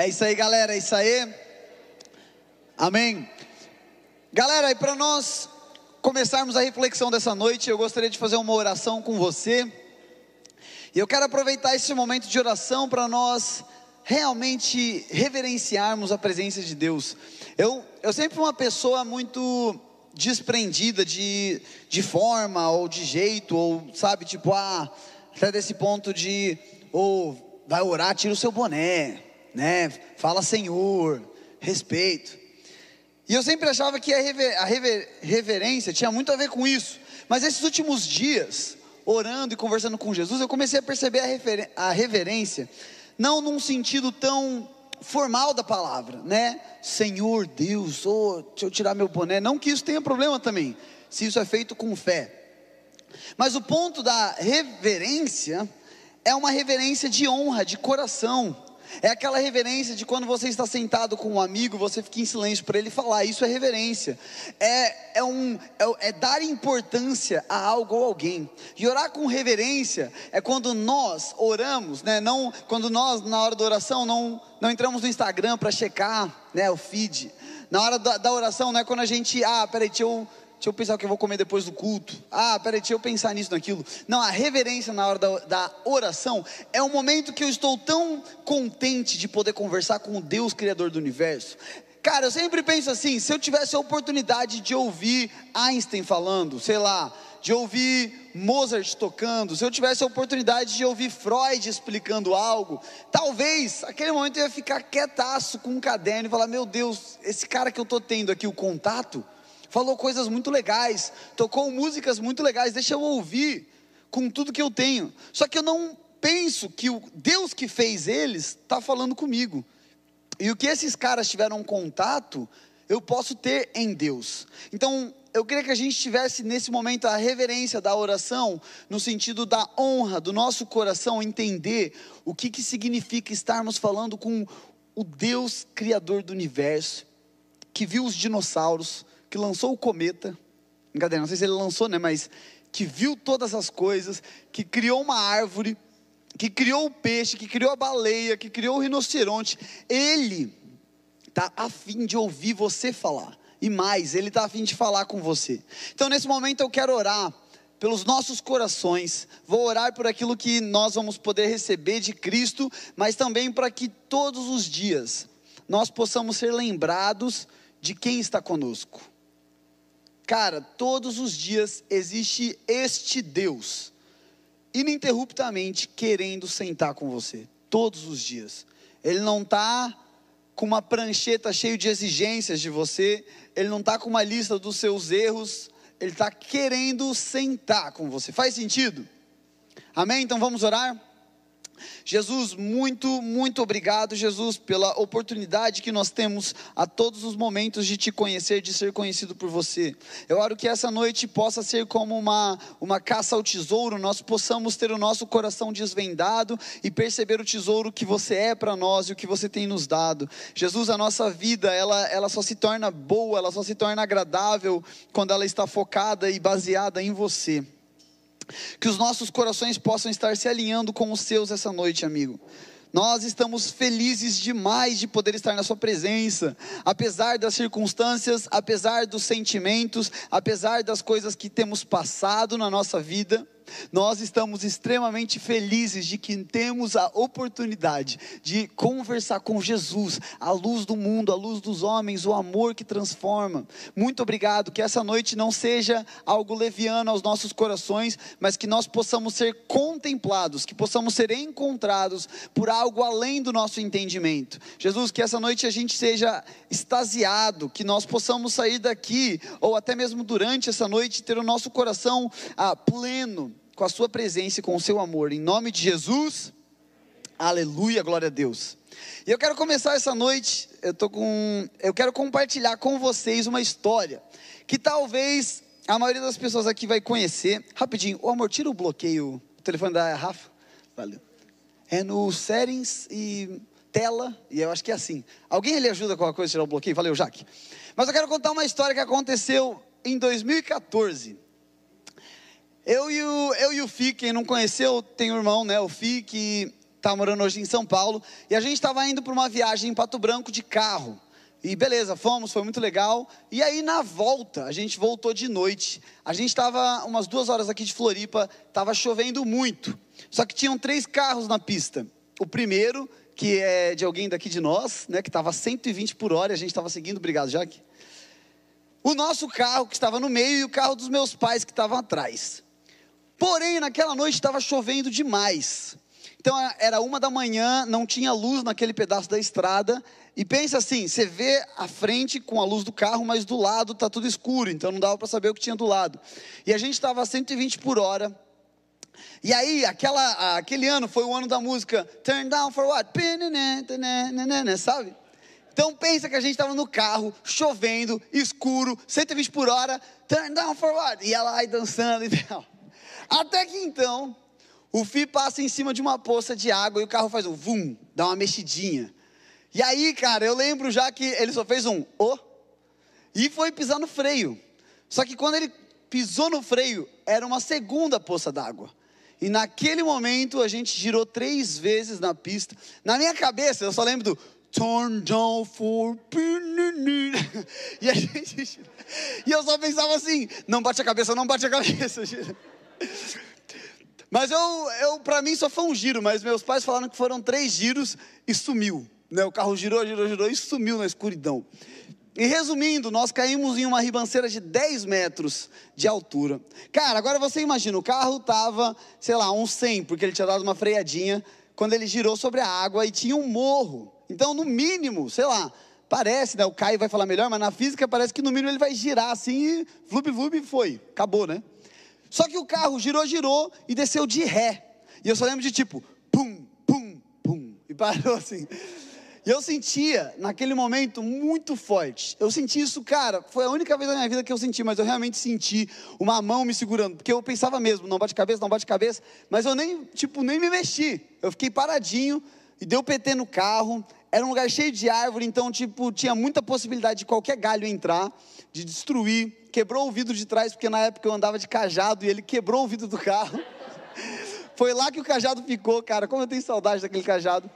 É isso aí, galera, é isso aí. Amém. Galera, e para nós começarmos a reflexão dessa noite, eu gostaria de fazer uma oração com você. E eu quero aproveitar esse momento de oração para nós realmente reverenciarmos a presença de Deus. Eu, eu sempre fui uma pessoa muito desprendida de, de forma ou de jeito, ou sabe, tipo, ah, até desse ponto de, ou vai orar, tira o seu boné, né? Fala Senhor, respeito. E eu sempre achava que a, rever, a rever, reverência tinha muito a ver com isso. Mas esses últimos dias, orando e conversando com Jesus, eu comecei a perceber a, a reverência, não num sentido tão formal da palavra, né? Senhor Deus, oh, deixa eu tirar meu boné. Não que isso tenha problema também, se isso é feito com fé. Mas o ponto da reverência é uma reverência de honra, de coração. É aquela reverência de quando você está sentado com um amigo, você fica em silêncio para ele falar. Isso é reverência. É, é, um, é, é dar importância a algo ou alguém. E orar com reverência é quando nós oramos, né? Não, quando nós na hora da oração não, não entramos no Instagram para checar, né? O feed. Na hora da, da oração, não é quando a gente, ah, peraí, deixa eu deixa eu pensar o que eu vou comer depois do culto. Ah, peraí, deixa eu pensar nisso, naquilo. Não, a reverência na hora da, da oração é um momento que eu estou tão contente de poder conversar com o Deus Criador do universo. Cara, eu sempre penso assim: se eu tivesse a oportunidade de ouvir Einstein falando, sei lá, de ouvir Mozart tocando, se eu tivesse a oportunidade de ouvir Freud explicando algo, talvez aquele momento eu ia ficar quietaço com um caderno e falar: Meu Deus, esse cara que eu estou tendo aqui, o contato, falou coisas muito legais, tocou músicas muito legais, deixa eu ouvir com tudo que eu tenho. Só que eu não penso que o Deus que fez eles está falando comigo. E o que esses caras tiveram contato, eu posso ter em Deus. Então, eu queria que a gente tivesse nesse momento a reverência da oração, no sentido da honra do nosso coração, entender o que, que significa estarmos falando com o Deus Criador do universo, que viu os dinossauros, que lançou o cometa, não sei se ele lançou, né, mas que viu todas as coisas, que criou uma árvore, que criou o peixe, que criou a baleia, que criou o rinoceronte, ele está afim de ouvir você falar. E mais, ele está afim de falar com você. Então, nesse momento, eu quero orar pelos nossos corações, vou orar por aquilo que nós vamos poder receber de Cristo, mas também para que todos os dias nós possamos ser lembrados de quem está conosco. Cara, todos os dias existe este Deus, ininterruptamente querendo sentar com você. Todos os dias. Ele não está com uma prancheta cheia de exigências de você, ele não está com uma lista dos seus erros, ele está querendo sentar com você. Faz sentido? Amém? Então vamos orar? Jesus, muito, muito obrigado, Jesus, pela oportunidade que nós temos a todos os momentos de te conhecer, de ser conhecido por você. Eu oro que essa noite possa ser como uma, uma caça ao tesouro, nós possamos ter o nosso coração desvendado e perceber o tesouro que você é para nós e o que você tem nos dado. Jesus, a nossa vida, ela, ela só se torna boa, ela só se torna agradável quando ela está focada e baseada em você. Que os nossos corações possam estar se alinhando com os seus essa noite, amigo. Nós estamos felizes demais de poder estar na Sua presença, apesar das circunstâncias, apesar dos sentimentos, apesar das coisas que temos passado na nossa vida. Nós estamos extremamente felizes de que temos a oportunidade de conversar com Jesus, a luz do mundo, a luz dos homens, o amor que transforma. Muito obrigado, que essa noite não seja algo leviano aos nossos corações, mas que nós possamos ser contemplados, que possamos ser encontrados por algo além do nosso entendimento. Jesus, que essa noite a gente seja extasiado, que nós possamos sair daqui, ou até mesmo durante essa noite, ter o nosso coração ah, pleno com a sua presença e com o seu amor. Em nome de Jesus, aleluia, glória a Deus. E eu quero começar essa noite, eu tô com, eu quero compartilhar com vocês uma história que talvez a maioria das pessoas aqui vai conhecer. Rapidinho, o amor, tira o bloqueio, o telefone da Rafa. Valeu. É no settings e tela, e eu acho que é assim. Alguém ele ajuda com a coisa, tirar o bloqueio? Valeu, Jaque. Mas eu quero contar uma história que aconteceu em 2014. Eu e o, eu e o Fi, quem não conheceu, tem um irmão, né, o Fi, que está morando hoje em São Paulo, e a gente estava indo para uma viagem em Pato Branco de carro. E beleza, fomos, foi muito legal. E aí na volta, a gente voltou de noite. A gente estava umas duas horas aqui de Floripa, estava chovendo muito. Só que tinham três carros na pista. O primeiro, que é de alguém daqui de nós, né, que estava 120 por hora, a gente estava seguindo, obrigado, Jaque. O nosso carro que estava no meio e o carro dos meus pais que estavam atrás. Porém, naquela noite estava chovendo demais. Então era uma da manhã, não tinha luz naquele pedaço da estrada. E pensa assim: você vê a frente com a luz do carro, mas do lado está tudo escuro, então não dava para saber o que tinha do lado. E a gente estava a 120 por hora. E aí, aquela, aquele ano foi o ano da música Turn Down for What? Sabe? Então pensa que a gente estava no carro, chovendo, escuro, 120 por hora, turn down for what? E ela aí dançando e tal. Até que então, o Fi passa em cima de uma poça de água e o carro faz um vum, dá uma mexidinha. E aí, cara, eu lembro já que ele só fez um o oh, e foi pisar no freio. Só que quando ele pisou no freio, era uma segunda poça d'água. E naquele momento a gente girou três vezes na pista. Na minha cabeça, eu só lembro do Turn down for E a gente E eu só pensava assim: não bate a cabeça, não bate a cabeça. Mas eu, eu para mim só foi um giro, mas meus pais falaram que foram três giros e sumiu. Né? O carro girou, girou, girou e sumiu na escuridão. E resumindo, nós caímos em uma ribanceira de 10 metros de altura. Cara, agora você imagina, o carro tava, sei lá, uns 100, porque ele tinha dado uma freadinha quando ele girou sobre a água e tinha um morro. Então, no mínimo, sei lá, parece, né? O Caio vai falar melhor, mas na física parece que no mínimo ele vai girar assim e vlub, vlub, foi. Acabou, né? Só que o carro girou, girou e desceu de ré. E eu só lembro de tipo, pum, pum, pum. E parou assim. E eu sentia, naquele momento, muito forte. Eu senti isso, cara, foi a única vez na minha vida que eu senti, mas eu realmente senti uma mão me segurando. Porque eu pensava mesmo, não bate cabeça, não bate cabeça. Mas eu nem, tipo, nem me mexi. Eu fiquei paradinho e deu PT no carro. Era um lugar cheio de árvore, então, tipo, tinha muita possibilidade de qualquer galho entrar, de destruir quebrou o vidro de trás, porque na época eu andava de cajado e ele quebrou o vidro do carro. Foi lá que o cajado ficou, cara. Como eu tenho saudade daquele cajado.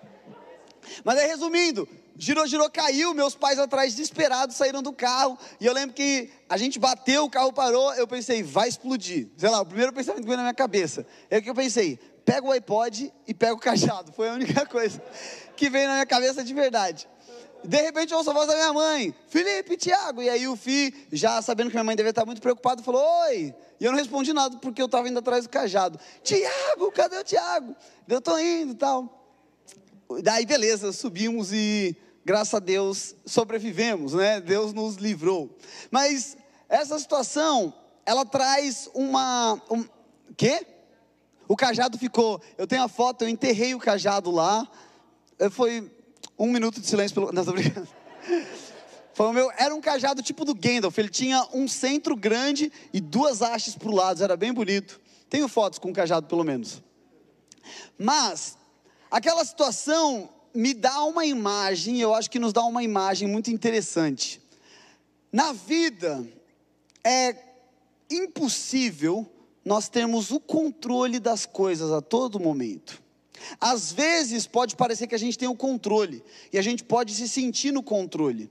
Mas aí, resumindo, girou, girou, caiu. Meus pais atrás, desesperados, saíram do carro. E eu lembro que a gente bateu, o carro parou. Eu pensei, vai explodir. Sei lá, o primeiro pensamento que veio na minha cabeça. É que eu pensei, pega o iPod e pega o cajado. Foi a única coisa que veio na minha cabeça de verdade. De repente eu ouço a voz da minha mãe, Felipe, Tiago. E aí o Fi, já sabendo que minha mãe devia estar muito preocupada, falou: Oi. E eu não respondi nada porque eu estava indo atrás do cajado. Tiago, cadê o Tiago? Eu estou indo e tal. Daí, beleza, subimos e, graças a Deus, sobrevivemos, né? Deus nos livrou. Mas essa situação, ela traz uma. Um, quê? O cajado ficou. Eu tenho a foto, eu enterrei o cajado lá. Foi um minuto de silêncio pelo. Não, tô. Foi o meu, era um cajado tipo do Gandalf. Ele tinha um centro grande e duas hastes para o lado. Era bem bonito. Tenho fotos com o cajado, pelo menos. Mas, aquela situação me dá uma imagem, eu acho que nos dá uma imagem muito interessante. Na vida, é impossível nós termos o controle das coisas a todo momento. Às vezes pode parecer que a gente tem o controle e a gente pode se sentir no controle.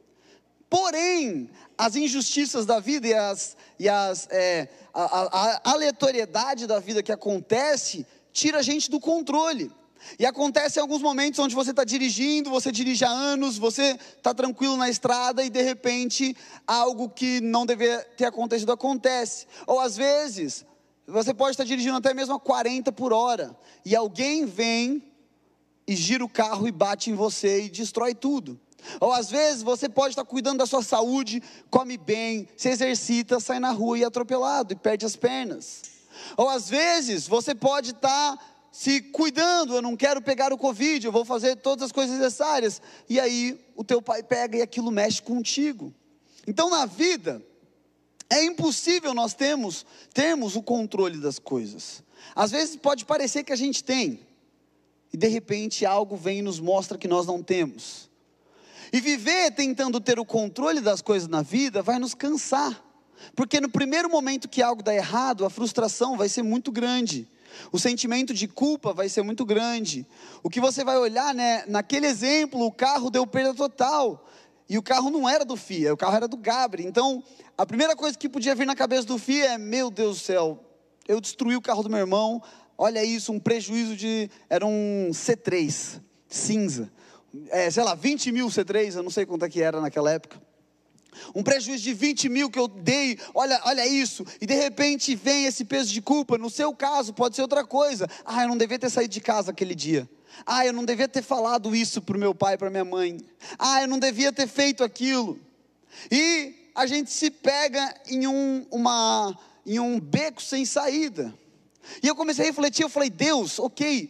Porém, as injustiças da vida e, as, e as, é, a, a, a aleatoriedade da vida que acontece tira a gente do controle. E acontece em alguns momentos onde você está dirigindo, você dirige há anos, você está tranquilo na estrada e de repente algo que não deveria ter acontecido acontece. Ou às vezes você pode estar dirigindo até mesmo a 40 por hora, e alguém vem e gira o carro e bate em você e destrói tudo. Ou às vezes você pode estar cuidando da sua saúde, come bem, se exercita, sai na rua e é atropelado e perde as pernas. Ou às vezes você pode estar se cuidando, eu não quero pegar o Covid, eu vou fazer todas as coisas necessárias. E aí o teu pai pega e aquilo mexe contigo. Então na vida, é impossível nós termos, termos o controle das coisas. Às vezes pode parecer que a gente tem, e de repente algo vem e nos mostra que nós não temos. E viver tentando ter o controle das coisas na vida vai nos cansar, porque no primeiro momento que algo dá errado, a frustração vai ser muito grande. O sentimento de culpa vai ser muito grande. O que você vai olhar, né? Naquele exemplo, o carro deu perda total. E o carro não era do FIA, o carro era do Gabri. Então, a primeira coisa que podia vir na cabeça do FIA é: Meu Deus do céu, eu destruí o carro do meu irmão. Olha isso, um prejuízo de. Era um C3, cinza. É, sei lá, 20 mil C3, eu não sei quanto é que era naquela época. Um prejuízo de 20 mil que eu dei, olha, olha isso, e de repente vem esse peso de culpa. No seu caso, pode ser outra coisa. Ah, eu não devia ter saído de casa aquele dia. Ah, eu não devia ter falado isso para o meu pai, para minha mãe. Ah, eu não devia ter feito aquilo. E a gente se pega em um, uma, em um beco sem saída. E eu comecei a refletir, eu falei, Deus, ok,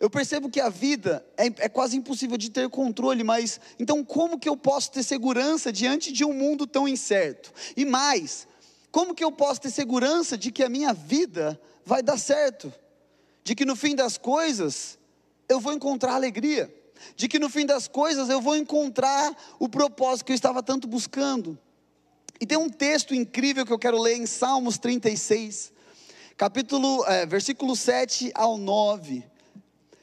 eu percebo que a vida é, é, quase impossível de ter controle, mas então como que eu posso ter segurança diante de um mundo tão incerto? E mais, como que eu posso ter segurança de que a minha vida vai dar certo? De que no fim das coisas eu vou encontrar alegria? De que no fim das coisas eu vou encontrar o propósito que eu estava tanto buscando? E tem um texto incrível que eu quero ler em Salmos 36, capítulo, é, versículo 7 ao 9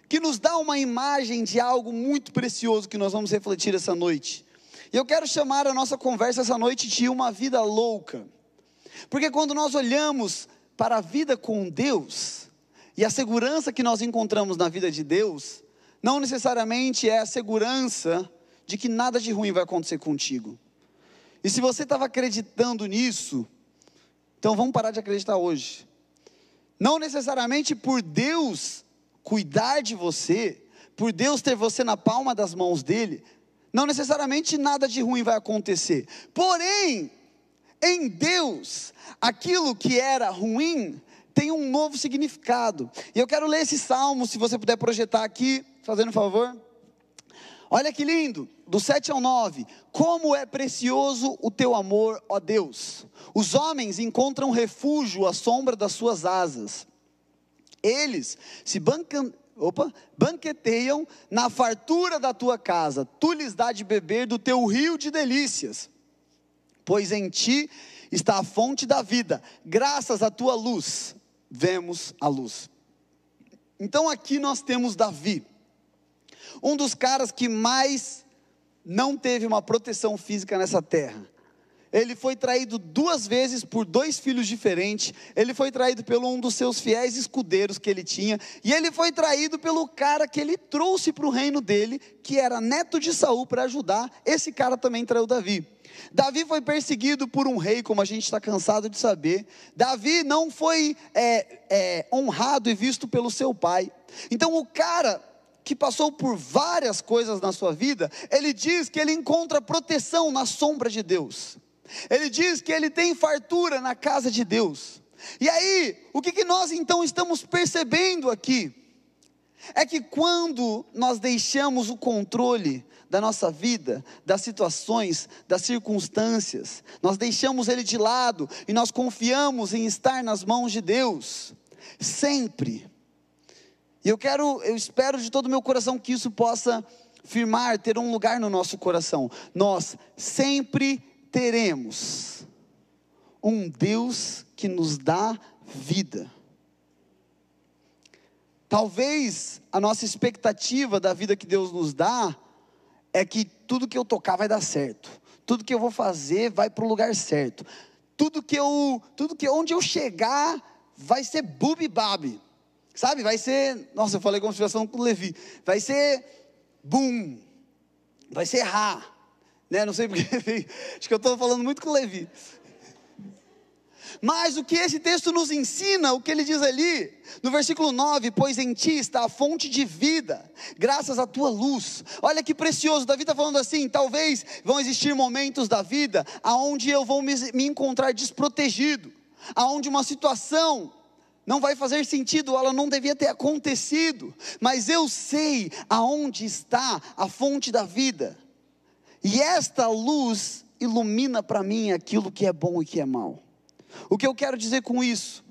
que nos dá uma imagem de algo muito precioso que nós vamos refletir essa noite. E eu quero chamar a nossa conversa essa noite de uma vida louca. Porque quando nós olhamos para a vida com Deus e a segurança que nós encontramos na vida de Deus, não necessariamente é a segurança de que nada de ruim vai acontecer contigo. E se você estava acreditando nisso, então vamos parar de acreditar hoje. Não necessariamente por Deus cuidar de você, por Deus ter você na palma das mãos dele, não necessariamente nada de ruim vai acontecer. Porém, em Deus, aquilo que era ruim tem um novo significado. E eu quero ler esse salmo, se você puder projetar aqui, fazendo um favor. Olha que lindo, do 7 ao 9. Como é precioso o teu amor, ó Deus. Os homens encontram refúgio à sombra das suas asas. Eles se bancan, opa, banqueteiam na fartura da tua casa, tu lhes dá de beber do teu rio de delícias, pois em ti está a fonte da vida, graças à tua luz, vemos a luz. Então aqui nós temos Davi, um dos caras que mais não teve uma proteção física nessa terra ele foi traído duas vezes por dois filhos diferentes. Ele foi traído pelo um dos seus fiéis escudeiros que ele tinha. E ele foi traído pelo cara que ele trouxe para o reino dele, que era neto de Saul para ajudar. Esse cara também traiu Davi. Davi foi perseguido por um rei, como a gente está cansado de saber. Davi não foi é, é, honrado e visto pelo seu pai. Então o cara que passou por várias coisas na sua vida, ele diz que ele encontra proteção na sombra de Deus. Ele diz que ele tem fartura na casa de Deus. E aí, o que, que nós então estamos percebendo aqui? É que quando nós deixamos o controle da nossa vida, das situações, das circunstâncias, nós deixamos ele de lado e nós confiamos em estar nas mãos de Deus, sempre. E eu quero, eu espero de todo o meu coração que isso possa firmar, ter um lugar no nosso coração. Nós sempre teremos um Deus que nos dá vida. Talvez a nossa expectativa da vida que Deus nos dá é que tudo que eu tocar vai dar certo, tudo que eu vou fazer vai para o lugar certo, tudo que eu, tudo que onde eu chegar vai ser bubi-babi, sabe? Vai ser, nossa, eu falei estivesse falando com Levi, vai ser boom, vai ser rá, né? Não sei porque, acho que eu estou falando muito com Levi. Mas o que esse texto nos ensina, o que ele diz ali, no versículo 9: Pois em ti está a fonte de vida, graças à tua luz. Olha que precioso, Davi está falando assim: talvez vão existir momentos da vida aonde eu vou me, me encontrar desprotegido, aonde uma situação não vai fazer sentido, ela não devia ter acontecido, mas eu sei aonde está a fonte da vida. E esta luz ilumina para mim aquilo que é bom e que é mal. O que eu quero dizer com isso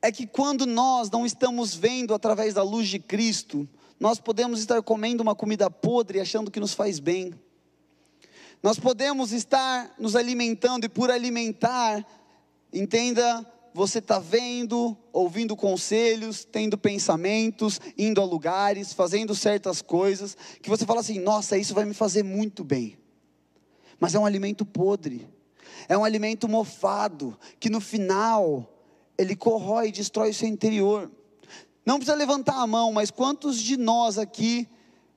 é que quando nós não estamos vendo através da luz de Cristo, nós podemos estar comendo uma comida podre achando que nos faz bem. Nós podemos estar nos alimentando e por alimentar, entenda, você está vendo, ouvindo conselhos, tendo pensamentos, indo a lugares, fazendo certas coisas, que você fala assim: nossa, isso vai me fazer muito bem. Mas é um alimento podre, é um alimento mofado, que no final ele corrói e destrói o seu interior. Não precisa levantar a mão, mas quantos de nós aqui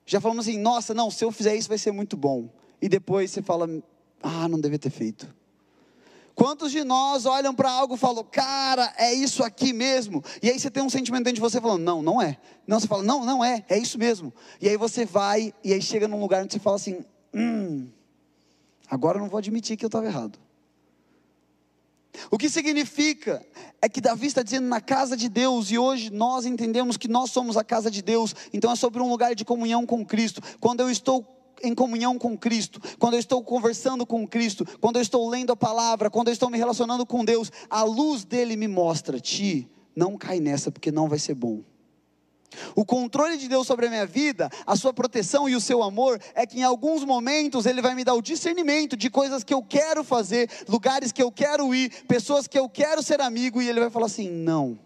já falamos assim: nossa, não, se eu fizer isso vai ser muito bom. E depois você fala: ah, não devia ter feito. Quantos de nós olham para algo e falam, cara, é isso aqui mesmo? E aí você tem um sentimento dentro de você falando, não, não é. Não, você fala, não, não é, é isso mesmo. E aí você vai, e aí chega num lugar onde você fala assim, hum, agora eu não vou admitir que eu estava errado. O que significa é que Davi está dizendo na casa de Deus, e hoje nós entendemos que nós somos a casa de Deus, então é sobre um lugar de comunhão com Cristo. Quando eu estou em comunhão com Cristo, quando eu estou conversando com Cristo, quando eu estou lendo a palavra, quando eu estou me relacionando com Deus, a luz dele me mostra: ti, não cai nessa, porque não vai ser bom. O controle de Deus sobre a minha vida, a sua proteção e o seu amor, é que em alguns momentos Ele vai me dar o discernimento de coisas que eu quero fazer, lugares que eu quero ir, pessoas que eu quero ser amigo, e Ele vai falar assim: não.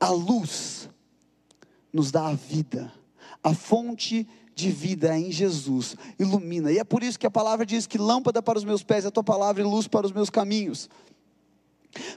A luz nos dá a vida, a fonte de vida em Jesus ilumina, e é por isso que a palavra diz que lâmpada para os meus pés é a tua palavra e luz para os meus caminhos.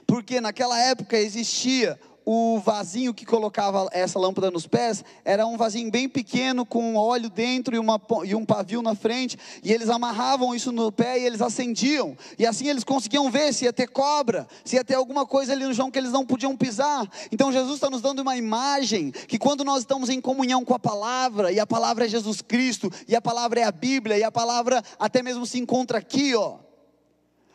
Porque naquela época existia o vasinho que colocava essa lâmpada nos pés era um vasinho bem pequeno, com óleo dentro e, uma, e um pavio na frente, e eles amarravam isso no pé e eles acendiam, e assim eles conseguiam ver se ia ter cobra, se ia ter alguma coisa ali no chão que eles não podiam pisar. Então Jesus está nos dando uma imagem que quando nós estamos em comunhão com a palavra, e a palavra é Jesus Cristo, e a palavra é a Bíblia, e a palavra até mesmo se encontra aqui, ó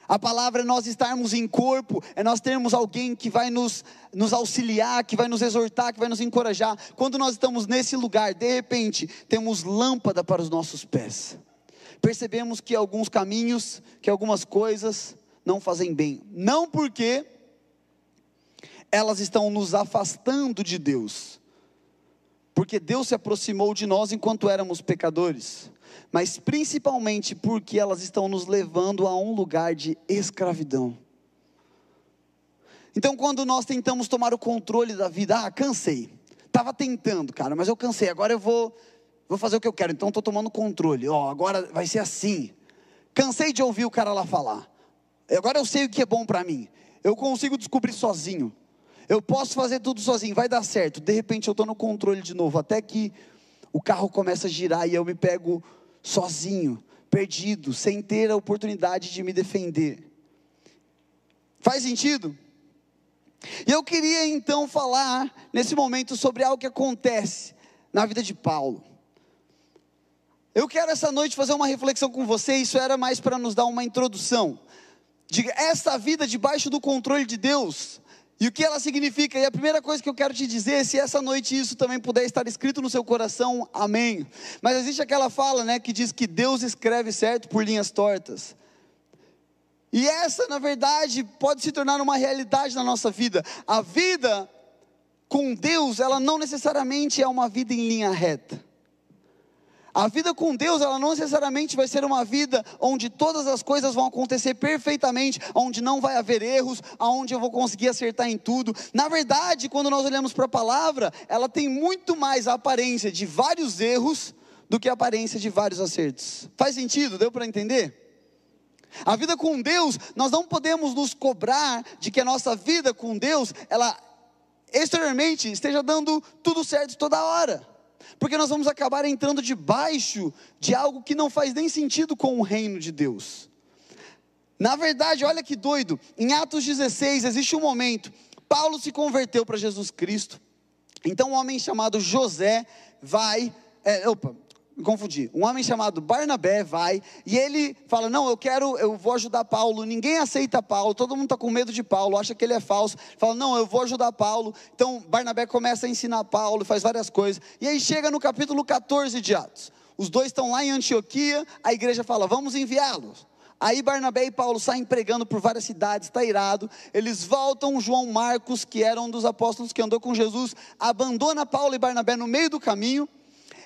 a palavra é nós estarmos em corpo, é nós termos alguém que vai nos, nos auxiliar, que vai nos exortar, que vai nos encorajar. Quando nós estamos nesse lugar, de repente, temos lâmpada para os nossos pés. Percebemos que alguns caminhos, que algumas coisas não fazem bem. Não porque elas estão nos afastando de Deus, porque Deus se aproximou de nós enquanto éramos pecadores mas principalmente porque elas estão nos levando a um lugar de escravidão. Então, quando nós tentamos tomar o controle da vida, ah, cansei, estava tentando, cara, mas eu cansei, agora eu vou, vou fazer o que eu quero, então estou tomando controle, ó, agora vai ser assim. Cansei de ouvir o cara lá falar, agora eu sei o que é bom para mim, eu consigo descobrir sozinho, eu posso fazer tudo sozinho, vai dar certo. De repente eu estou no controle de novo, até que o carro começa a girar e eu me pego sozinho, perdido, sem ter a oportunidade de me defender. Faz sentido? E eu queria então falar nesse momento sobre algo que acontece na vida de Paulo. Eu quero essa noite fazer uma reflexão com você, isso era mais para nos dar uma introdução. De essa vida debaixo do controle de Deus, e o que ela significa? E a primeira coisa que eu quero te dizer, se essa noite isso também puder estar escrito no seu coração, amém. Mas existe aquela fala, né, que diz que Deus escreve certo por linhas tortas. E essa, na verdade, pode se tornar uma realidade na nossa vida. A vida com Deus, ela não necessariamente é uma vida em linha reta. A vida com Deus, ela não necessariamente vai ser uma vida onde todas as coisas vão acontecer perfeitamente, onde não vai haver erros, onde eu vou conseguir acertar em tudo. Na verdade, quando nós olhamos para a palavra, ela tem muito mais a aparência de vários erros do que a aparência de vários acertos. Faz sentido? Deu para entender? A vida com Deus, nós não podemos nos cobrar de que a nossa vida com Deus, ela exteriormente esteja dando tudo certo toda hora porque nós vamos acabar entrando debaixo de algo que não faz nem sentido com o reino de Deus. Na verdade, olha que doido, em Atos 16 existe um momento, Paulo se converteu para Jesus Cristo, então um homem chamado José vai, é, opa, me confundi. Um homem chamado Barnabé vai e ele fala: Não, eu quero, eu vou ajudar Paulo. Ninguém aceita Paulo, todo mundo está com medo de Paulo, acha que ele é falso. Fala: Não, eu vou ajudar Paulo. Então Barnabé começa a ensinar Paulo, faz várias coisas. E aí chega no capítulo 14 de Atos. Os dois estão lá em Antioquia, a igreja fala: Vamos enviá-los. Aí Barnabé e Paulo saem pregando por várias cidades, está irado. Eles voltam, João Marcos, que era um dos apóstolos que andou com Jesus, abandona Paulo e Barnabé no meio do caminho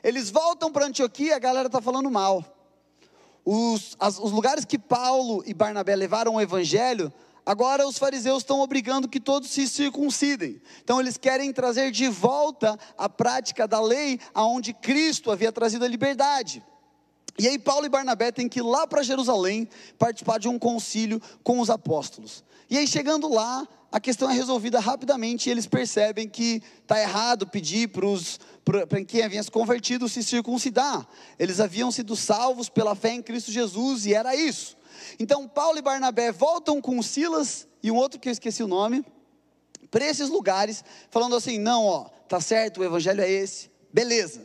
eles voltam para Antioquia, a galera está falando mal. Os, as, os lugares que Paulo e Barnabé levaram o evangelho, agora os fariseus estão obrigando que todos se circuncidem. Então eles querem trazer de volta a prática da lei aonde Cristo havia trazido a liberdade. E aí Paulo e Barnabé têm que ir lá para Jerusalém participar de um concílio com os apóstolos. E aí chegando lá, a questão é resolvida rapidamente e eles percebem que está errado pedir para quem havia se convertido se circuncidar. Eles haviam sido salvos pela fé em Cristo Jesus e era isso. Então Paulo e Barnabé voltam com Silas e um outro que eu esqueci o nome, para esses lugares, falando assim: não, ó, tá certo, o evangelho é esse, beleza,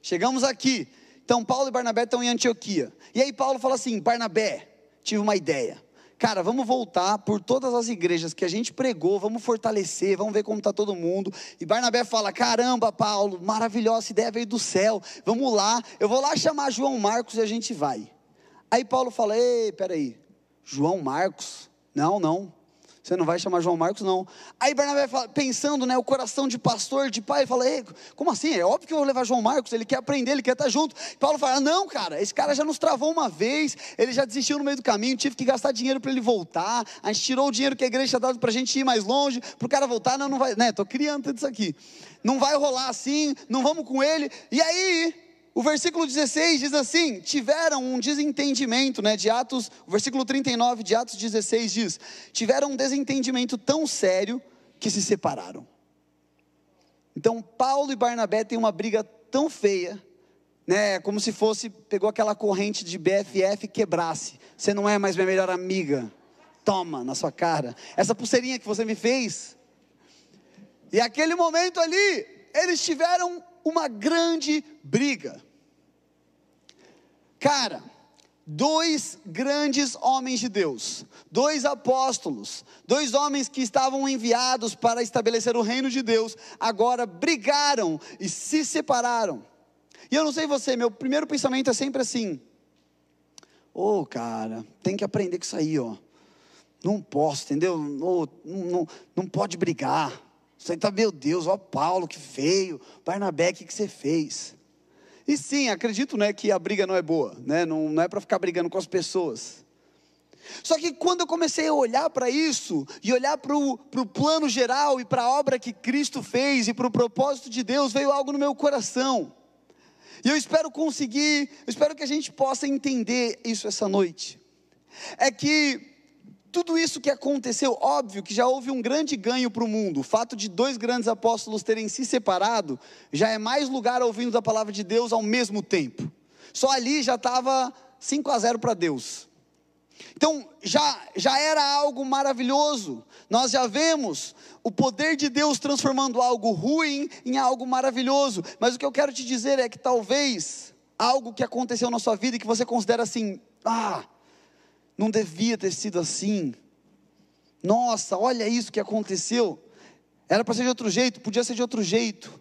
chegamos aqui. Então Paulo e Barnabé estão em Antioquia. E aí Paulo fala assim: Barnabé, tive uma ideia. Cara, vamos voltar por todas as igrejas que a gente pregou, vamos fortalecer, vamos ver como está todo mundo. E Barnabé fala: Caramba, Paulo, maravilhosa ideia veio do céu, vamos lá, eu vou lá chamar João Marcos e a gente vai. Aí Paulo fala: Ei, peraí, João Marcos? Não, não. Você não vai chamar João Marcos, não. Aí Barnabé fala, pensando, né, o coração de pastor, de pai, fala: Ei, como assim? É óbvio que eu vou levar João Marcos, ele quer aprender, ele quer estar junto. Paulo fala: Não, cara, esse cara já nos travou uma vez, ele já desistiu no meio do caminho, tive que gastar dinheiro para ele voltar. A gente tirou o dinheiro que a igreja tinha dado para a gente ir mais longe, para o cara voltar. Não, não vai, né? Estou criando tudo isso aqui. Não vai rolar assim, não vamos com ele. E aí, o versículo 16 diz assim: tiveram um desentendimento, né, de Atos, o versículo 39 de Atos 16 diz: tiveram um desentendimento tão sério que se separaram. Então, Paulo e Barnabé têm uma briga tão feia, né, como se fosse, pegou aquela corrente de BFF e quebrasse. Você não é mais minha melhor amiga. Toma na sua cara. Essa pulseirinha que você me fez. E aquele momento ali, eles tiveram uma grande briga. Cara, dois grandes homens de Deus, dois apóstolos, dois homens que estavam enviados para estabelecer o reino de Deus, agora brigaram e se separaram. E eu não sei você, meu primeiro pensamento é sempre assim: ô oh, cara, tem que aprender com isso aí, ó. Não posso, entendeu? Não, não, não pode brigar. Você tá, meu Deus, ó Paulo, que feio. Barnabé, o que, que você fez? E sim, acredito né, que a briga não é boa, né? não, não é para ficar brigando com as pessoas. Só que quando eu comecei a olhar para isso, e olhar para o plano geral e para a obra que Cristo fez, e para o propósito de Deus, veio algo no meu coração. E eu espero conseguir, eu espero que a gente possa entender isso essa noite. É que tudo isso que aconteceu, óbvio que já houve um grande ganho para o mundo. O fato de dois grandes apóstolos terem se separado já é mais lugar ouvindo da palavra de Deus ao mesmo tempo. Só ali já estava 5 a 0 para Deus. Então já, já era algo maravilhoso. Nós já vemos o poder de Deus transformando algo ruim em algo maravilhoso. Mas o que eu quero te dizer é que talvez algo que aconteceu na sua vida e que você considera assim, ah, não devia ter sido assim. Nossa, olha isso que aconteceu. Era para ser de outro jeito, podia ser de outro jeito.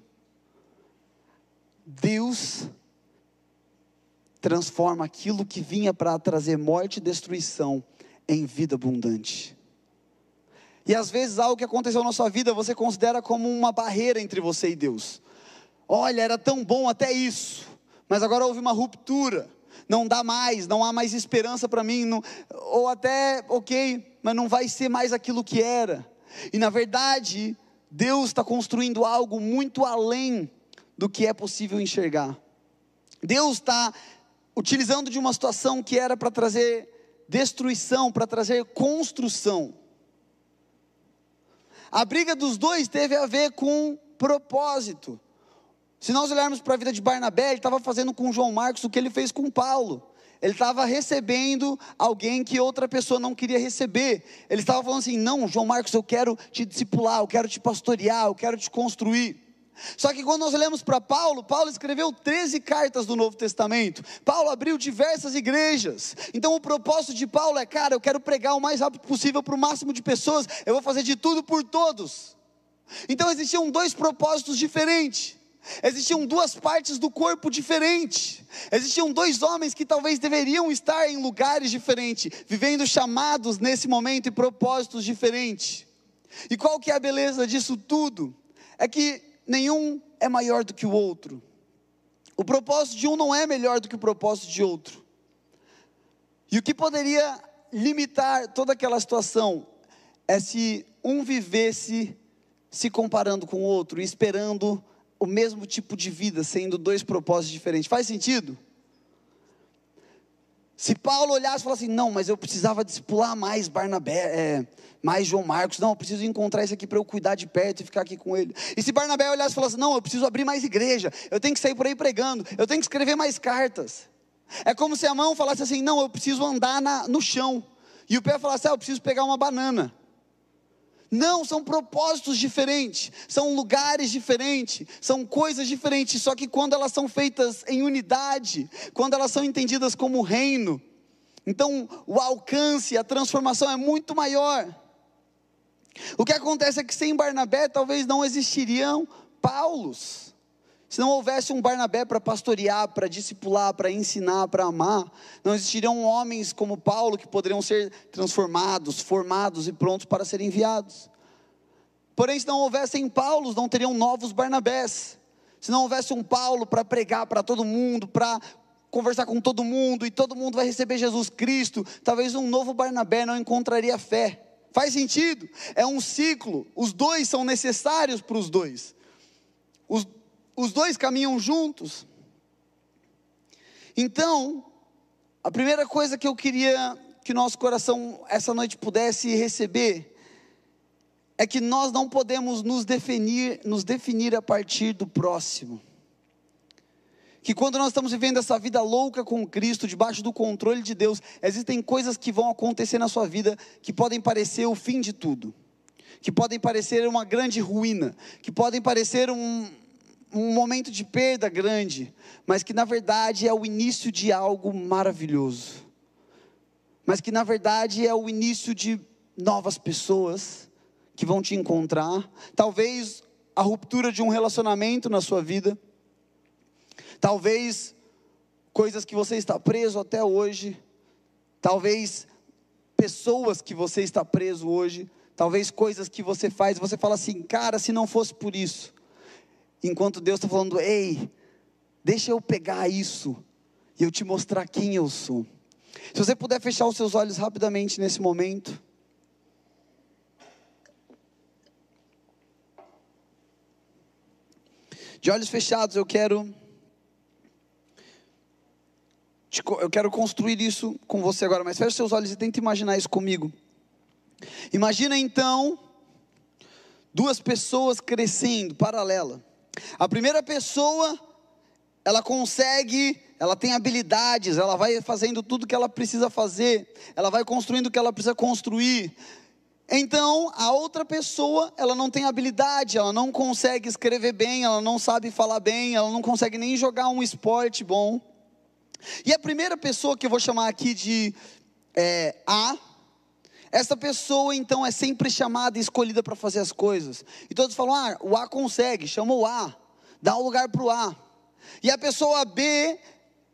Deus transforma aquilo que vinha para trazer morte e destruição em vida abundante. E às vezes algo que aconteceu na sua vida você considera como uma barreira entre você e Deus. Olha, era tão bom até isso, mas agora houve uma ruptura não dá mais, não há mais esperança para mim, não, ou até, ok, mas não vai ser mais aquilo que era. E na verdade, Deus está construindo algo muito além do que é possível enxergar. Deus está utilizando de uma situação que era para trazer destruição, para trazer construção. A briga dos dois teve a ver com propósito. Se nós olharmos para a vida de Barnabé, ele estava fazendo com João Marcos o que ele fez com Paulo. Ele estava recebendo alguém que outra pessoa não queria receber. Ele estava falando assim: não, João Marcos, eu quero te discipular, eu quero te pastorear, eu quero te construir. Só que quando nós olhamos para Paulo, Paulo escreveu 13 cartas do Novo Testamento. Paulo abriu diversas igrejas. Então o propósito de Paulo é, cara, eu quero pregar o mais rápido possível para o máximo de pessoas. Eu vou fazer de tudo por todos. Então existiam dois propósitos diferentes. Existiam duas partes do corpo diferentes. Existiam dois homens que talvez deveriam estar em lugares diferentes, vivendo chamados nesse momento e propósitos diferentes. E qual que é a beleza disso tudo? É que nenhum é maior do que o outro. O propósito de um não é melhor do que o propósito de outro. E o que poderia limitar toda aquela situação é se um vivesse se comparando com o outro, esperando o mesmo tipo de vida, sendo dois propósitos diferentes. Faz sentido? Se Paulo olhasse e falasse assim, não, mas eu precisava discipular mais Barnabé, é, mais João Marcos, não, eu preciso encontrar isso aqui para eu cuidar de perto e ficar aqui com ele. E se Barnabé olhasse e falasse, não, eu preciso abrir mais igreja, eu tenho que sair por aí pregando, eu tenho que escrever mais cartas. É como se a mão falasse assim, não, eu preciso andar na, no chão. E o pé falasse, ah, eu preciso pegar uma banana. Não, são propósitos diferentes, são lugares diferentes, são coisas diferentes, só que quando elas são feitas em unidade, quando elas são entendidas como reino, então o alcance, a transformação é muito maior. O que acontece é que sem Barnabé talvez não existiriam Paulos. Se não houvesse um Barnabé para pastorear, para discipular, para ensinar, para amar, não existiriam homens como Paulo que poderiam ser transformados, formados e prontos para serem enviados. Porém, se não houvessem Paulos, não teriam novos Barnabés. Se não houvesse um Paulo para pregar para todo mundo, para conversar com todo mundo e todo mundo vai receber Jesus Cristo, talvez um novo Barnabé não encontraria fé. Faz sentido? É um ciclo. Os dois são necessários para os dois. Os, os dois caminham juntos. Então, a primeira coisa que eu queria que nosso coração essa noite pudesse receber é que nós não podemos nos definir, nos definir a partir do próximo. Que quando nós estamos vivendo essa vida louca com Cristo, debaixo do controle de Deus, existem coisas que vão acontecer na sua vida que podem parecer o fim de tudo, que podem parecer uma grande ruína, que podem parecer um, um momento de perda grande, mas que na verdade é o início de algo maravilhoso, mas que na verdade é o início de novas pessoas que vão te encontrar, talvez a ruptura de um relacionamento na sua vida, talvez coisas que você está preso até hoje, talvez pessoas que você está preso hoje, talvez coisas que você faz, você fala assim, cara, se não fosse por isso, enquanto Deus está falando, ei, deixa eu pegar isso e eu te mostrar quem eu sou. Se você puder fechar os seus olhos rapidamente nesse momento. De olhos fechados, eu quero eu quero construir isso com você agora, mas feche seus olhos e tente imaginar isso comigo. Imagina então duas pessoas crescendo paralela. A primeira pessoa, ela consegue, ela tem habilidades, ela vai fazendo tudo que ela precisa fazer, ela vai construindo o que ela precisa construir. Então, a outra pessoa, ela não tem habilidade, ela não consegue escrever bem, ela não sabe falar bem, ela não consegue nem jogar um esporte bom. E a primeira pessoa que eu vou chamar aqui de é, A, essa pessoa então é sempre chamada e escolhida para fazer as coisas. E todos falam: ah, o A consegue, chama o A, dá um lugar para o A. E a pessoa B,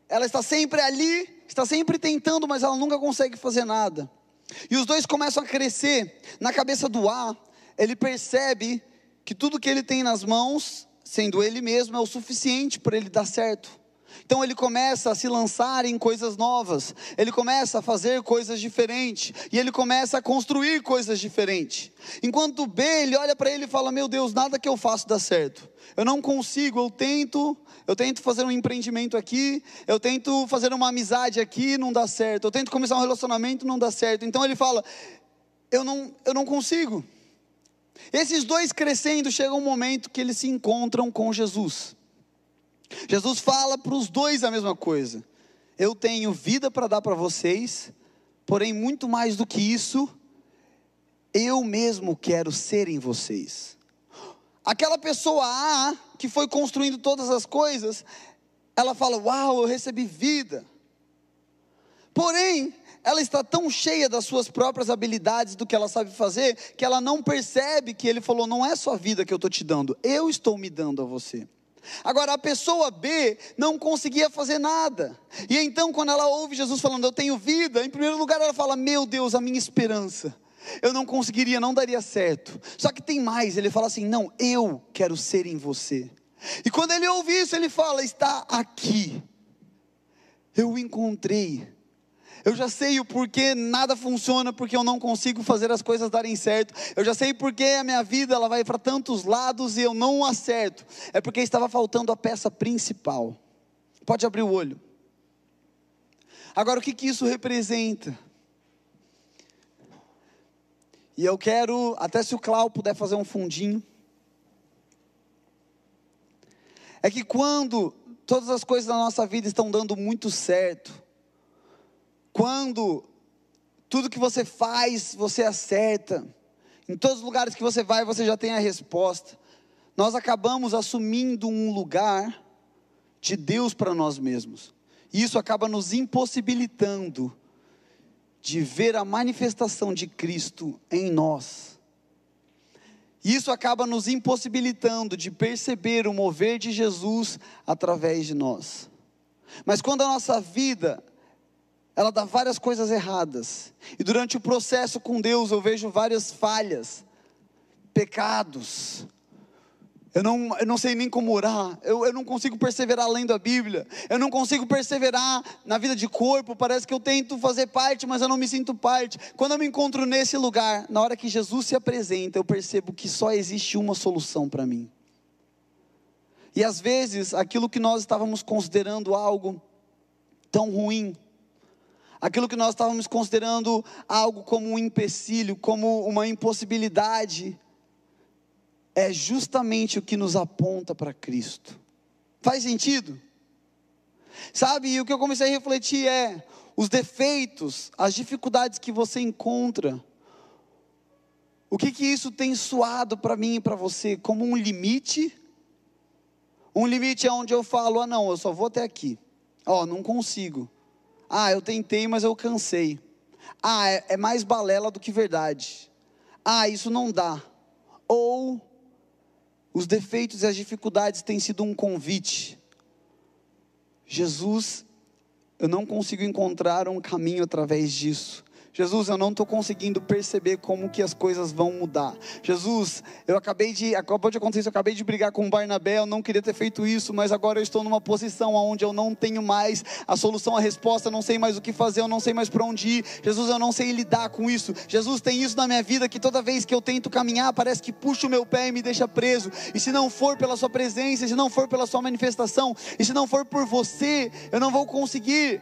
ela está sempre ali, está sempre tentando, mas ela nunca consegue fazer nada. E os dois começam a crescer. Na cabeça do A, ele percebe que tudo que ele tem nas mãos, sendo ele mesmo, é o suficiente para ele dar certo. Então ele começa a se lançar em coisas novas, ele começa a fazer coisas diferentes, e ele começa a construir coisas diferentes. Enquanto B, ele olha para ele e fala: Meu Deus, nada que eu faço dá certo. Eu não consigo, eu tento, eu tento fazer um empreendimento aqui, eu tento fazer uma amizade aqui, não dá certo. Eu tento começar um relacionamento, não dá certo. Então ele fala: Eu não, eu não consigo. Esses dois crescendo, chega um momento que eles se encontram com Jesus. Jesus fala para os dois a mesma coisa. Eu tenho vida para dar para vocês, porém, muito mais do que isso, eu mesmo quero ser em vocês. Aquela pessoa A, que foi construindo todas as coisas, ela fala: Uau, eu recebi vida. Porém, ela está tão cheia das suas próprias habilidades, do que ela sabe fazer, que ela não percebe que ele falou: Não é só vida que eu estou te dando, eu estou me dando a você. Agora, a pessoa B não conseguia fazer nada. E então, quando ela ouve Jesus falando, Eu tenho vida, em primeiro lugar ela fala: Meu Deus, a minha esperança. Eu não conseguiria, não daria certo. Só que tem mais, ele fala assim: Não, eu quero ser em você. E quando ele ouve isso, ele fala: Está aqui. Eu o encontrei. Eu já sei o porquê nada funciona, porque eu não consigo fazer as coisas darem certo. Eu já sei porque a minha vida ela vai para tantos lados e eu não acerto. É porque estava faltando a peça principal. Pode abrir o olho. Agora, o que, que isso representa? E eu quero, até se o Clau puder fazer um fundinho. É que quando todas as coisas na nossa vida estão dando muito certo, quando tudo que você faz, você acerta, em todos os lugares que você vai, você já tem a resposta, nós acabamos assumindo um lugar de Deus para nós mesmos. E isso acaba nos impossibilitando de ver a manifestação de Cristo em nós. Isso acaba nos impossibilitando de perceber o mover de Jesus através de nós. Mas quando a nossa vida ela dá várias coisas erradas, e durante o processo com Deus eu vejo várias falhas, pecados, eu não, eu não sei nem como orar, eu, eu não consigo perseverar lendo a Bíblia, eu não consigo perseverar na vida de corpo, parece que eu tento fazer parte, mas eu não me sinto parte. Quando eu me encontro nesse lugar, na hora que Jesus se apresenta, eu percebo que só existe uma solução para mim. E às vezes, aquilo que nós estávamos considerando algo tão ruim, aquilo que nós estávamos considerando algo como um empecilho, como uma impossibilidade, é justamente o que nos aponta para Cristo. Faz sentido? Sabe, e o que eu comecei a refletir é: os defeitos, as dificuldades que você encontra, o que que isso tem soado para mim e para você como um limite? Um limite é onde eu falo: ah, não, eu só vou até aqui. Ó, oh, não consigo. Ah, eu tentei, mas eu cansei. Ah, é, é mais balela do que verdade. Ah, isso não dá. Ou os defeitos e as dificuldades têm sido um convite. Jesus, eu não consigo encontrar um caminho através disso. Jesus, eu não estou conseguindo perceber como que as coisas vão mudar. Jesus, eu acabei de, acabou de acontecer, eu acabei de brigar com o Barnabé, eu não queria ter feito isso, mas agora eu estou numa posição onde eu não tenho mais a solução, a resposta, não sei mais o que fazer, eu não sei mais para onde ir. Jesus, eu não sei lidar com isso. Jesus, tem isso na minha vida que toda vez que eu tento caminhar, parece que puxa o meu pé e me deixa preso. E se não for pela sua presença, se não for pela sua manifestação, e se não for por você, eu não vou conseguir.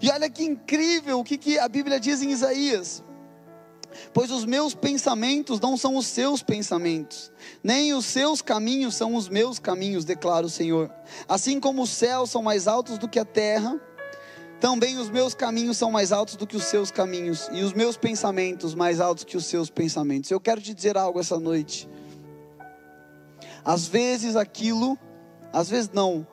E olha que incrível o que, que a Bíblia diz em Isaías. Pois os meus pensamentos não são os seus pensamentos, nem os seus caminhos são os meus caminhos, declara o Senhor. Assim como os céus são mais altos do que a terra, também os meus caminhos são mais altos do que os seus caminhos, e os meus pensamentos mais altos que os seus pensamentos. Eu quero te dizer algo essa noite. Às vezes aquilo, às vezes não,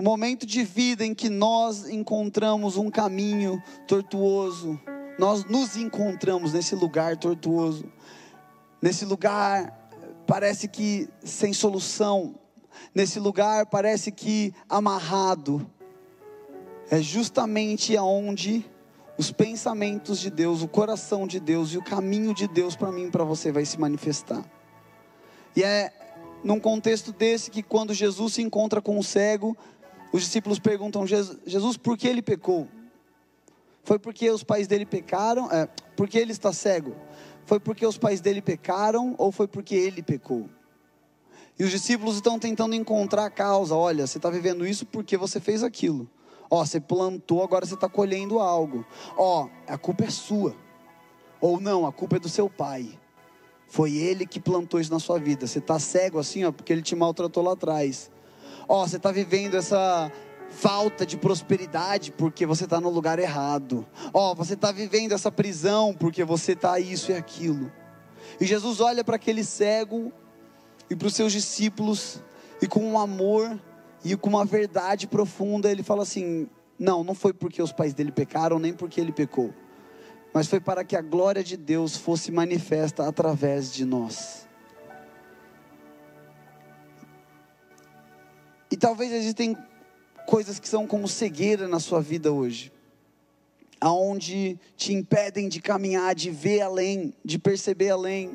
o momento de vida em que nós encontramos um caminho tortuoso, nós nos encontramos nesse lugar tortuoso, nesse lugar parece que sem solução, nesse lugar parece que amarrado, é justamente aonde os pensamentos de Deus, o coração de Deus e o caminho de Deus para mim e para você vai se manifestar. E é num contexto desse que quando Jesus se encontra com o cego, os discípulos perguntam: Jesus, por que ele pecou? Foi porque os pais dele pecaram? É, porque ele está cego? Foi porque os pais dele pecaram ou foi porque ele pecou? E os discípulos estão tentando encontrar a causa. Olha, você está vivendo isso porque você fez aquilo. Ó, você plantou, agora você está colhendo algo. Ó, a culpa é sua. Ou não, a culpa é do seu pai. Foi ele que plantou isso na sua vida. Você está cego assim, ó, porque ele te maltratou lá atrás. Ó, oh, você está vivendo essa falta de prosperidade porque você está no lugar errado. Ó, oh, você está vivendo essa prisão porque você está isso e aquilo. E Jesus olha para aquele cego e para os seus discípulos e com um amor e com uma verdade profunda ele fala assim: não, não foi porque os pais dele pecaram nem porque ele pecou, mas foi para que a glória de Deus fosse manifesta através de nós. Talvez existem coisas que são como cegueira na sua vida hoje, aonde te impedem de caminhar, de ver além, de perceber além.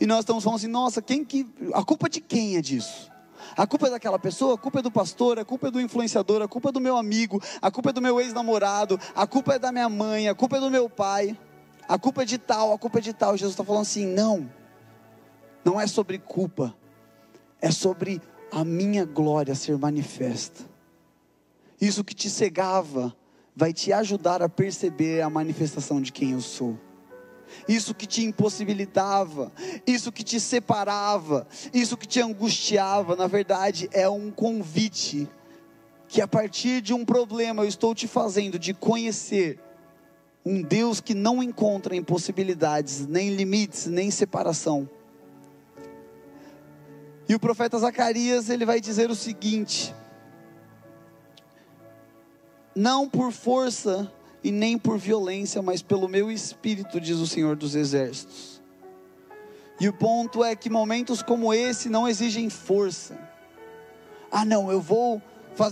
E nós estamos falando assim, nossa, quem que a culpa de quem é disso? A culpa é daquela pessoa, a culpa é do pastor, a culpa é do influenciador, a culpa é do meu amigo, a culpa é do meu ex-namorado, a culpa é da minha mãe, a culpa é do meu pai, a culpa é de tal, a culpa é de tal. Jesus está falando assim: não, não é sobre culpa, é sobre a minha glória ser manifesta. Isso que te cegava vai te ajudar a perceber a manifestação de quem eu sou isso que te impossibilitava, isso que te separava, isso que te angustiava, na verdade é um convite que a partir de um problema eu estou te fazendo de conhecer um Deus que não encontra impossibilidades, nem limites, nem separação. E o profeta Zacarias, ele vai dizer o seguinte: Não por força e nem por violência, mas pelo meu espírito, diz o Senhor dos Exércitos. E o ponto é que momentos como esse não exigem força. Ah, não, eu vou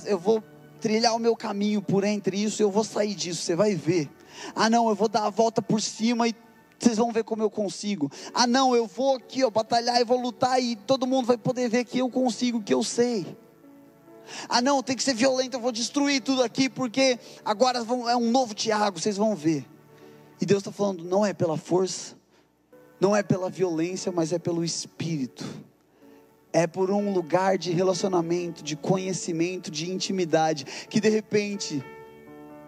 eu vou trilhar o meu caminho por entre isso, eu vou sair disso, você vai ver. Ah, não, eu vou dar a volta por cima e vocês vão ver como eu consigo. Ah, não, eu vou aqui, ó, batalhar e vou lutar e todo mundo vai poder ver que eu consigo, que eu sei. Ah, não, tem que ser violento, eu vou destruir tudo aqui, porque agora é um novo Tiago, vocês vão ver. E Deus está falando, não é pela força, não é pela violência, mas é pelo Espírito. É por um lugar de relacionamento, de conhecimento, de intimidade, que de repente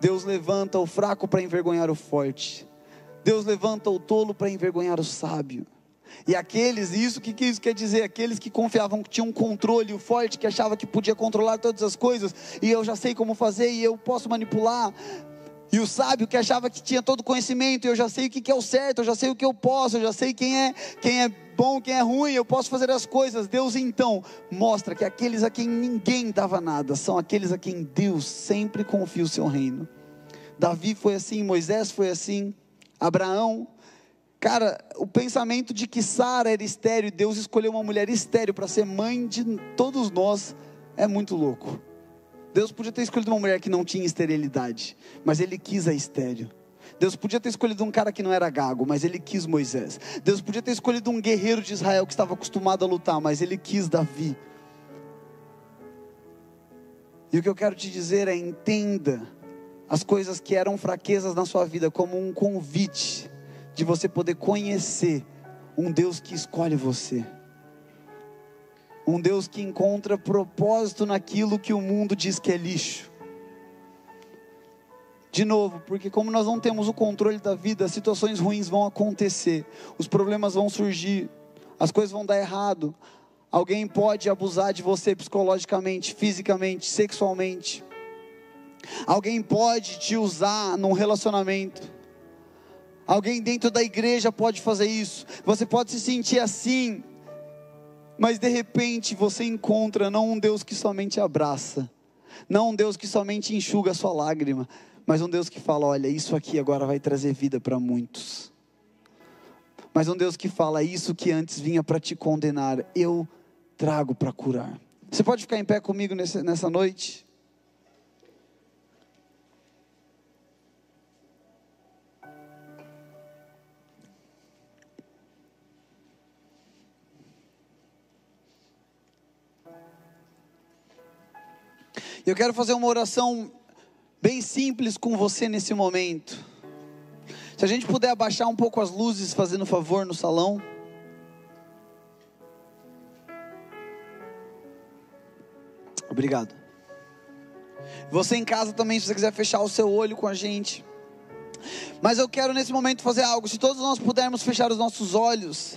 Deus levanta o fraco para envergonhar o forte. Deus levanta o tolo para envergonhar o sábio. E aqueles, isso que, isso quer dizer? Aqueles que confiavam que tinham um controle, o forte que achava que podia controlar todas as coisas, e eu já sei como fazer, e eu posso manipular. E o sábio que achava que tinha todo conhecimento, e eu já sei o que, que é o certo, eu já sei o que eu posso, eu já sei quem é, quem é bom, quem é ruim, eu posso fazer as coisas. Deus então mostra que aqueles a quem ninguém dava nada, são aqueles a quem Deus sempre confia o seu reino. Davi foi assim, Moisés foi assim, Abraão Cara, o pensamento de que Sara era estéreo e Deus escolheu uma mulher estéreo para ser mãe de todos nós é muito louco. Deus podia ter escolhido uma mulher que não tinha esterilidade, mas ele quis a estéreo. Deus podia ter escolhido um cara que não era gago, mas ele quis Moisés. Deus podia ter escolhido um guerreiro de Israel que estava acostumado a lutar, mas ele quis Davi. E o que eu quero te dizer é: entenda as coisas que eram fraquezas na sua vida como um convite de você poder conhecer um Deus que escolhe você. Um Deus que encontra propósito naquilo que o mundo diz que é lixo. De novo, porque como nós não temos o controle da vida, situações ruins vão acontecer, os problemas vão surgir, as coisas vão dar errado. Alguém pode abusar de você psicologicamente, fisicamente, sexualmente. Alguém pode te usar num relacionamento. Alguém dentro da igreja pode fazer isso. Você pode se sentir assim, mas de repente você encontra não um Deus que somente abraça, não um Deus que somente enxuga a sua lágrima, mas um Deus que fala: olha, isso aqui agora vai trazer vida para muitos. Mas um Deus que fala: isso que antes vinha para te condenar, eu trago para curar. Você pode ficar em pé comigo nessa, noite? Eu quero fazer uma oração bem simples com você nesse momento. Se a gente puder abaixar um pouco as luzes, fazendo favor no salão. Obrigado. Você em casa também, se você quiser fechar o seu olho com a gente. Mas eu quero nesse momento fazer algo. Se todos nós pudermos fechar os nossos olhos.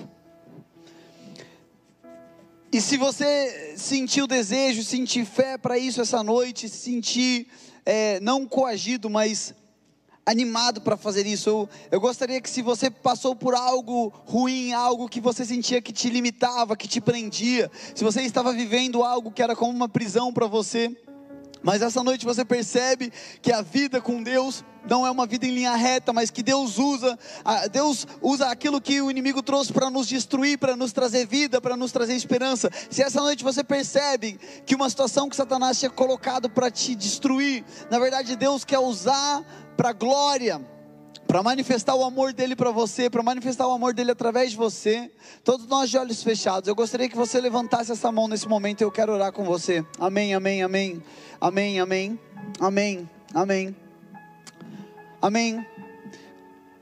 E se você sentir o desejo, sentir fé para isso essa noite, sentir é, não coagido, mas animado para fazer isso. Eu, eu gostaria que se você passou por algo ruim, algo que você sentia que te limitava, que te prendia, se você estava vivendo algo que era como uma prisão para você, mas essa noite você percebe que a vida com Deus não é uma vida em linha reta, mas que Deus usa, Deus usa aquilo que o inimigo trouxe para nos destruir, para nos trazer vida, para nos trazer esperança. Se essa noite você percebe que uma situação que Satanás tinha colocado para te destruir, na verdade Deus quer usar para glória para manifestar o amor dele para você, para manifestar o amor dele através de você. Todos nós de olhos fechados. Eu gostaria que você levantasse essa mão nesse momento. Eu quero orar com você. Amém, amém, amém, amém, amém, amém, amém, amém.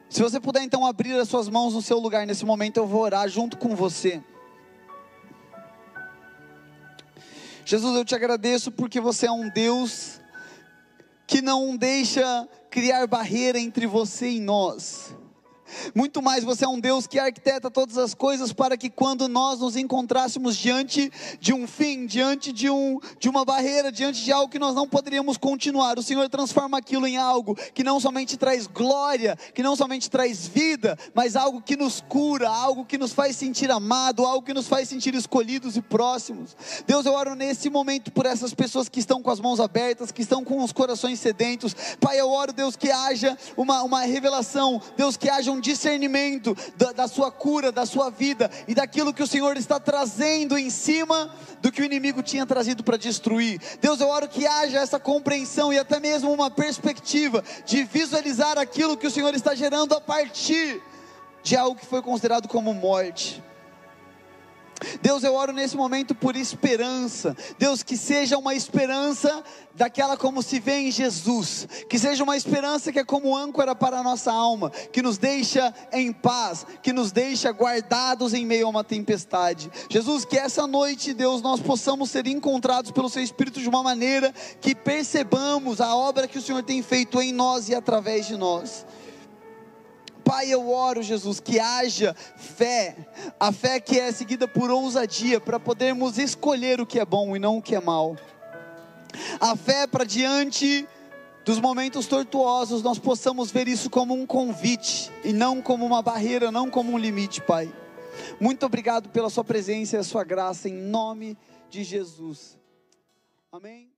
Se você puder então abrir as suas mãos no seu lugar nesse momento, eu vou orar junto com você. Jesus, eu te agradeço porque você é um Deus que não deixa criar barreira entre você e nós. Muito mais, você é um Deus que arquiteta todas as coisas para que quando nós nos encontrássemos diante de um fim, diante de, um, de uma barreira, diante de algo que nós não poderíamos continuar, o Senhor transforma aquilo em algo que não somente traz glória, que não somente traz vida, mas algo que nos cura, algo que nos faz sentir amado, algo que nos faz sentir escolhidos e próximos. Deus, eu oro nesse momento por essas pessoas que estão com as mãos abertas, que estão com os corações sedentos. Pai, eu oro, Deus, que haja uma, uma revelação, Deus, que haja um discernimento da, da sua cura, da sua vida e daquilo que o Senhor está trazendo em cima do que o inimigo tinha trazido para destruir. Deus, eu oro que haja essa compreensão e até mesmo uma perspectiva de visualizar aquilo que o Senhor está gerando a partir de algo que foi considerado como morte. Deus, eu oro nesse momento por esperança. Deus, que seja uma esperança daquela como se vê em Jesus, que seja uma esperança que é como âncora para a nossa alma, que nos deixa em paz, que nos deixa guardados em meio a uma tempestade. Jesus, que essa noite, Deus, nós possamos ser encontrados pelo Seu Espírito de uma maneira que percebamos a obra que o Senhor tem feito em nós e através de nós. Pai, eu oro, Jesus, que haja fé, a fé que é seguida por ousadia, para podermos escolher o que é bom e não o que é mal. A fé para diante dos momentos tortuosos, nós possamos ver isso como um convite e não como uma barreira, não como um limite, Pai. Muito obrigado pela Sua presença e a Sua graça, em nome de Jesus. Amém.